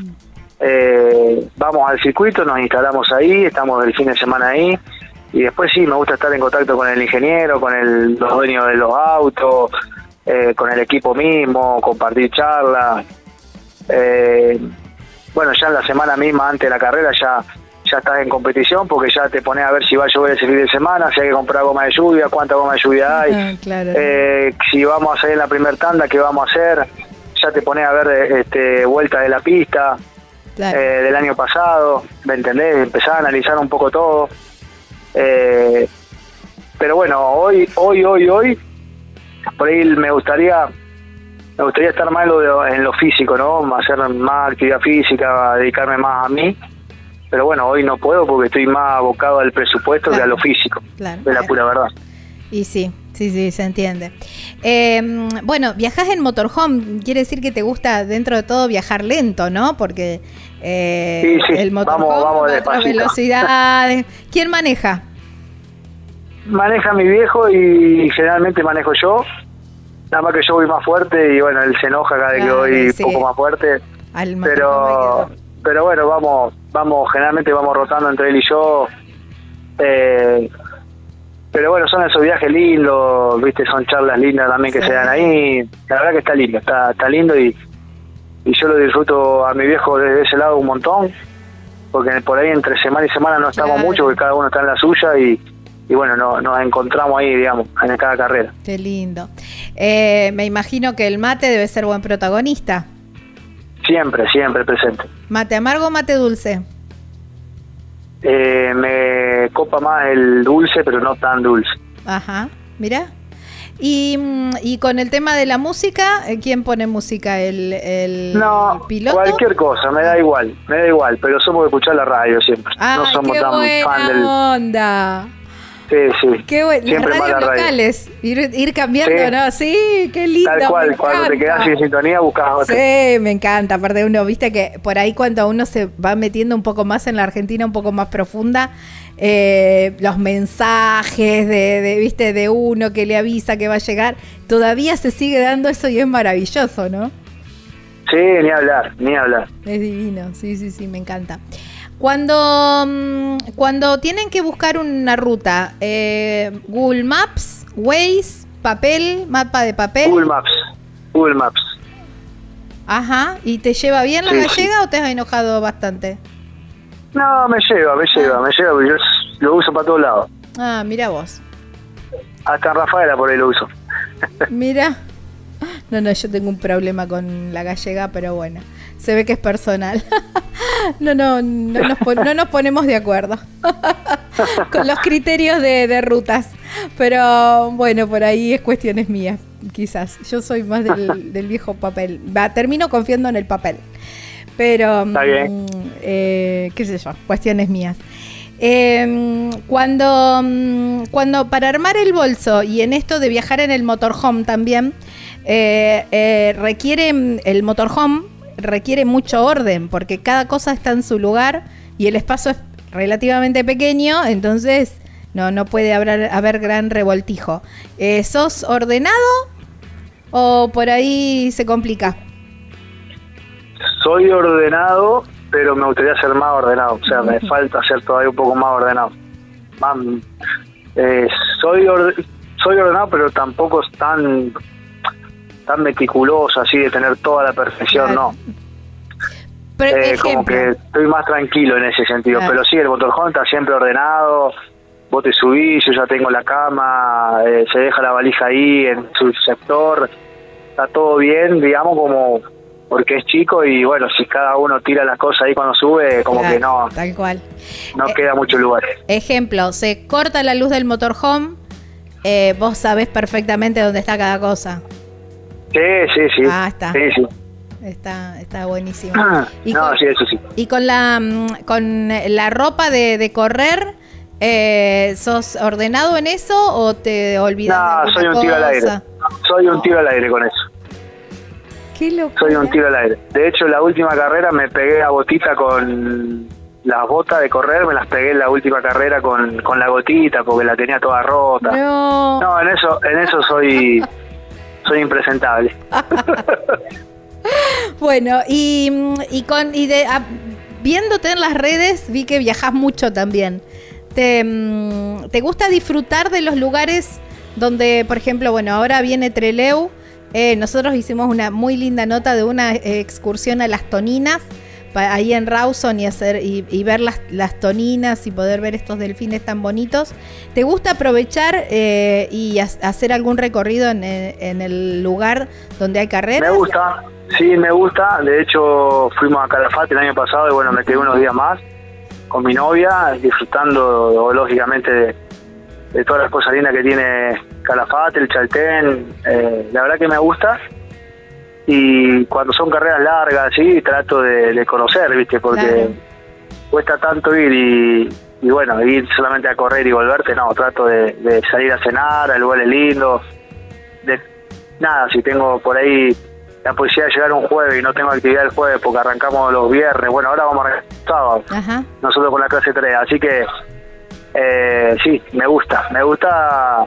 Speaker 3: Eh, vamos al circuito, nos instalamos ahí, estamos el fin de semana ahí y después sí, me gusta estar en contacto con el ingeniero, con el, los dueños de los autos, eh, con el equipo mismo, compartir charlas. Eh, bueno, ya en la semana misma antes de la carrera ya ya estás en competición porque ya te pones a ver si va a llover ese fin de semana, si hay que comprar goma de lluvia, cuánta goma de lluvia hay,
Speaker 1: Ah, claro.
Speaker 3: eh, si vamos a salir en la primer tanda, qué vamos a hacer, ya te pones a ver este, vuelta de la pista,
Speaker 1: Claro.
Speaker 3: eh, del año pasado, ¿me entendés? Empezar a analizar un poco todo. Eh, pero bueno, hoy, hoy, hoy, hoy, por ahí me gustaría me gustaría estar más en lo, de- en lo físico, ¿no? Hacer más actividad física, dedicarme más a mí. Pero bueno, hoy no puedo porque estoy más abocado al presupuesto que a lo físico.
Speaker 1: Claro.
Speaker 3: Es la pura verdad.
Speaker 1: Y sí, sí, sí, se entiende. Eh, bueno, viajas en motorhome, quiere decir que te gusta dentro de todo viajar lento, ¿no? Porque eh, el motorhome
Speaker 3: vamos, vamos
Speaker 1: otras velocidades. ¿Quién maneja?
Speaker 3: Maneja mi viejo y generalmente manejo yo. Nada más que yo voy más fuerte y bueno, él se enoja cada vez que voy un poco más fuerte. pero pero bueno, vamos, vamos, generalmente vamos rotando entre él y yo. Eh, pero bueno, son esos viajes lindos, viste, son charlas lindas también que se dan ahí. La verdad que está lindo, está, está lindo y, y yo lo disfruto a mi viejo desde ese lado un montón, porque por ahí entre semana y semana no estamos mucho, porque cada uno está en la suya y, y bueno, no, nos encontramos ahí, digamos, en cada carrera.
Speaker 1: Qué lindo. Eh, me imagino que el mate debe ser buen protagonista.
Speaker 3: Siempre, siempre presente.
Speaker 1: ¿Mate amargo o mate dulce?
Speaker 3: Eh, me copa más el dulce, pero no tan dulce.
Speaker 1: Ajá, mira. Y, mm, y con el tema de la música, eh, ¿quién pone música? ¿El, el
Speaker 3: no, cualquier cosa, me da igual, me da igual, pero somos de escuchar la radio siempre. no somos tan fan del...
Speaker 1: onda!
Speaker 3: Sí, sí.
Speaker 1: Qué bueno. Las radios locales, ir, cambiando, ¿no? Sí, qué lindo.
Speaker 3: Tal cual, cuando te quedas sin sintonía buscas otra.
Speaker 1: Sí, me encanta. Aparte, uno, viste que por ahí cuando uno se va metiendo un poco más en la Argentina, un poco más profunda, eh, los mensajes de, viste, de uno que le avisa que va a llegar, todavía se sigue dando eso y es maravilloso, ¿no?
Speaker 3: Sí, ni hablar, ni hablar.
Speaker 1: Es divino, sí, sí, sí, me encanta. Cuando, mm, cuando tienen que buscar una ruta, eh, Google Maps, Waze, papel, mapa de papel.
Speaker 3: Google Maps, Google Maps.
Speaker 1: Ajá, ¿y te lleva bien la gallega o te has enojado bastante?
Speaker 3: No, me lleva, me lleva, me lleva, porque yo lo uso para todos lados.
Speaker 1: Ah, mira vos.
Speaker 3: Hasta en Rafaela por ahí lo uso.
Speaker 1: mira. No, no, yo tengo un problema con la gallega, pero bueno, se ve que es personal. no, no, no nos, ponemos de acuerdo con los criterios de, rutas. Pero bueno, por ahí es cuestiones mías, quizás. Yo soy más del, viejo papel. Va, termino confiando en el papel. Pero,
Speaker 3: Está bien.
Speaker 1: Mm, eh, qué sé yo, cuestiones mías. Em, cuando, mm, cuando para armar el bolso y en esto de viajar en el motorhome también, eh, eh, requiere mm, el motorhome requiere mucho orden porque cada cosa está en su lugar y el espacio es relativamente pequeño, entonces no, no puede haber, haber gran revoltijo. Eh, ¿Sos ordenado o por ahí se complica?
Speaker 3: Soy ordenado, pero me gustaría ser más ordenado, o sea, me falta ser todavía un poco más ordenado. Eh, soy, soy ordenado, pero tampoco es tan tan meticuloso así de tener toda la perfección, no. Eh, como que estoy más tranquilo en ese sentido, pero sí, el motorhome está siempre ordenado, vos te subís, yo ya tengo la cama, eh, se deja la valija ahí en su sector, está todo bien, digamos, como porque es chico y bueno, si cada uno tira las cosas ahí cuando sube, como que no.
Speaker 1: Tal cual.
Speaker 3: No eh, queda mucho lugar.
Speaker 1: Ejemplo, se corta la luz del motorhome, eh, vos sabés perfectamente dónde está cada cosa.
Speaker 3: Sí, sí, sí.
Speaker 1: Ah, está.
Speaker 3: Sí, sí.
Speaker 1: Está, está buenísimo.
Speaker 3: Ah, y no, sí, eso sí.
Speaker 1: Y con la, mm, con la ropa de, de correr, eh, ¿sos ordenado en eso o te olvidas?
Speaker 3: No, soy un tiro al aire. Soy un tiro al aire con eso.
Speaker 1: Qué loco.
Speaker 3: Soy un tiro al aire. De hecho, la última carrera me pegué la botita con las botas de correr, me las pegué en la última carrera con, con la gotita porque la tenía toda rota.
Speaker 1: No.
Speaker 3: No, en eso, en eso soy soy impresentable.
Speaker 1: bueno, y, y con y de ah, viéndote en las redes vi que viajas mucho también. ¿Te, mm, ¿Te gusta disfrutar de los lugares donde, por ejemplo, bueno, ahora viene Treleu? Eh, nosotros hicimos una muy linda nota de una excursión a las Toninas ahí en Rawson y hacer y, ver las, las, toninas y poder ver estos delfines tan bonitos. ¿Te gusta aprovechar eh, y hacer algún recorrido en, el lugar donde hay carreras?
Speaker 3: Me gusta, sí, me gusta. De hecho, fuimos a Calafate el año pasado y bueno, me quedé unos días más con mi novia, disfrutando lógicamente de, todas las cosas lindas que tiene Calafate, el Chaltén. Eh, la verdad que me gusta y cuando son carreras largas sí trato de, conocer viste porque cuesta tanto ir y, bueno ir solamente a correr y volverte no trato de, salir a cenar el lugar es lindo de nada si tengo por ahí la posibilidad de llegar un jueves y no tengo actividad el jueves porque arrancamos los viernes. Bueno, ahora vamos a arrancar sábado. Nosotros con la clase 3. Así que eh, sí, me gusta. Me gusta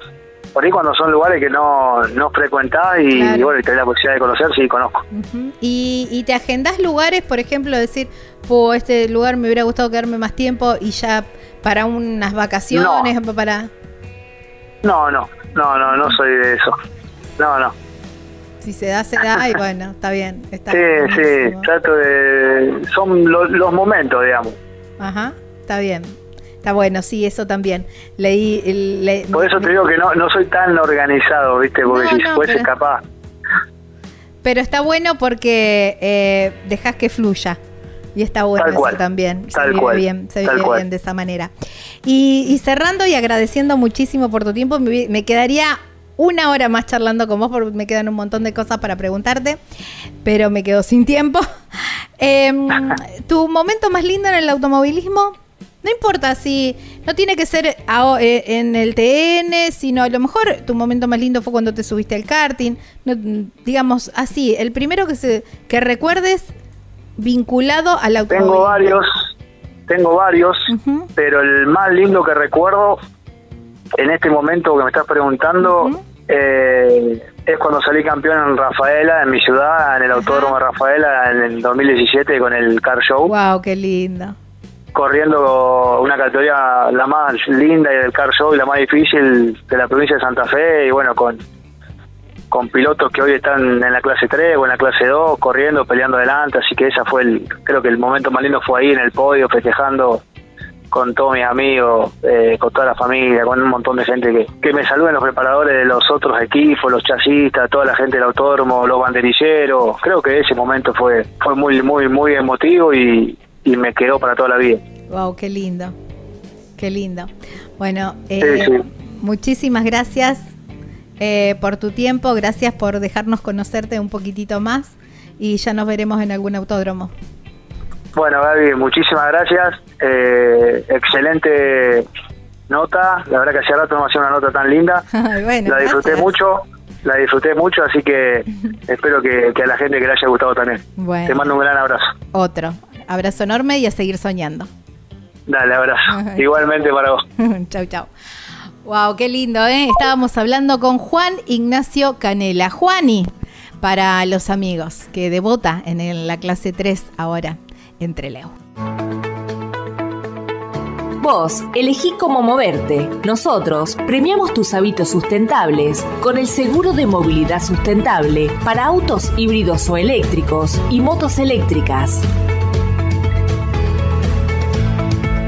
Speaker 3: por ahí cuando son lugares que no, no frecuentás y, bueno, y tenés la posibilidad de conocer, sí, conozco.
Speaker 1: ¿Y, ¿Y te agendás lugares, por ejemplo, decir, pues este lugar me hubiera gustado quedarme más tiempo y ya para unas vacaciones,
Speaker 3: no.
Speaker 1: para...
Speaker 3: No, no, no, no, no soy de eso. No, no.
Speaker 1: Si se da, se da y bueno, está bien. Está
Speaker 3: sí, sí, trato de... Son los momentos, digamos.
Speaker 1: Ajá, está bien. Está bueno, sí, eso también. Leí.
Speaker 3: Por eso te digo que no, no soy tan organizado, ¿viste? Porque si fuese capaz.
Speaker 1: Pero está bueno porque eh, dejas que fluya. Y está bueno eso también. Se vive bien, se vive bien de esa manera. Y, cerrando y agradeciendo muchísimo por tu tiempo, me, quedaría una hora más charlando con vos porque me quedan un montón de cosas para preguntarte, pero me quedo sin tiempo. Em, ¿Tu momento más lindo en el automovilismo? No importa si no tiene que ser eh, en el TN, sino a lo mejor tu momento más lindo fue cuando te subiste al karting, digamos así, el primero que se que recuerdes vinculado al automóvil.
Speaker 3: Tengo varios, tengo varios, pero el más lindo que recuerdo en este momento que me estás preguntando eh, es cuando salí campeón en Rafaela, en mi ciudad, en el Autódromo de Rafaela en el 2017 con el Car Show.
Speaker 1: Wow, qué lindo
Speaker 3: corriendo una categoría la más linda y del car show y la más difícil de la provincia de Santa Fe y bueno con con pilotos que hoy están en la clase 3 o en la clase 2 corriendo peleando adelante así que esa fue el creo que el momento más lindo fue ahí en el podio festejando con todos mis amigos eh, con toda la familia con un montón de gente que, que me saluden los preparadores de los otros equipos los chasistas toda la gente del autódromo los banderilleros. Creo que ese momento fue fue muy muy muy emotivo y, y me quedó para toda la vida.
Speaker 1: Wow, qué lindo, qué lindo. Bueno, eh, muchísimas gracias eh, por tu tiempo, gracias por dejarnos conocerte un poquitito más y ya nos veremos en algún autódromo.
Speaker 3: Bueno, Gaby, muchísimas gracias. Eh, excelente nota. La verdad que hacía rato no hacía una nota tan linda. la disfruté mucho, la disfruté mucho, así que espero que, a la gente que le haya gustado también. Te mando un gran abrazo.
Speaker 1: Otro. Abrazo enorme y a seguir soñando.
Speaker 3: Dale, abrazo. Igualmente para vos.
Speaker 1: chau, chau. Wow, qué lindo, ¿eh? Estábamos hablando con Juan Ignacio Canela. Juani, para los amigos, que debota en la clase 3 ahora entre Leo.
Speaker 4: Vos elegí cómo moverte. Nosotros premiamos tus hábitos sustentables con el seguro de movilidad sustentable para autos híbridos o eléctricos y motos eléctricas.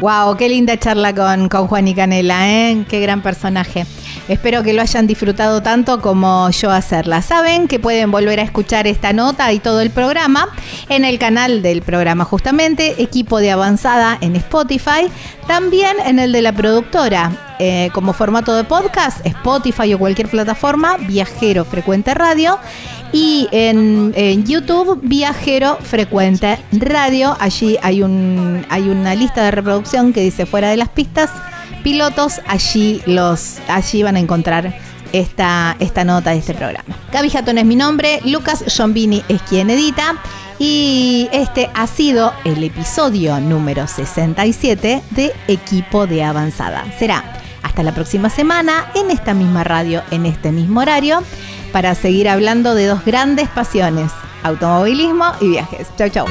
Speaker 1: Wow, qué linda charla con, con Juan y Canela, ¿eh? Qué gran personaje. Espero que lo hayan disfrutado tanto como yo hacerla. Saben que pueden volver a escuchar esta nota y todo el programa en el canal del programa, justamente, equipo de avanzada en Spotify, también en el de la productora. Eh, como formato de podcast, Spotify o cualquier plataforma, Viajero Frecuente Radio. Y en, YouTube, Viajero Frecuente Radio. Allí hay, un, hay una lista de reproducción que dice fuera de las pistas pilotos, allí, los, allí van a encontrar esta, esta nota de este programa. Gaby Jatón es mi nombre, Lucas Giombini es quien edita y este ha sido el episodio número 67 de Equipo de Avanzada. Será hasta la próxima semana en esta misma radio, en este mismo horario, para seguir hablando de dos grandes pasiones, automovilismo y viajes. Chau, chau.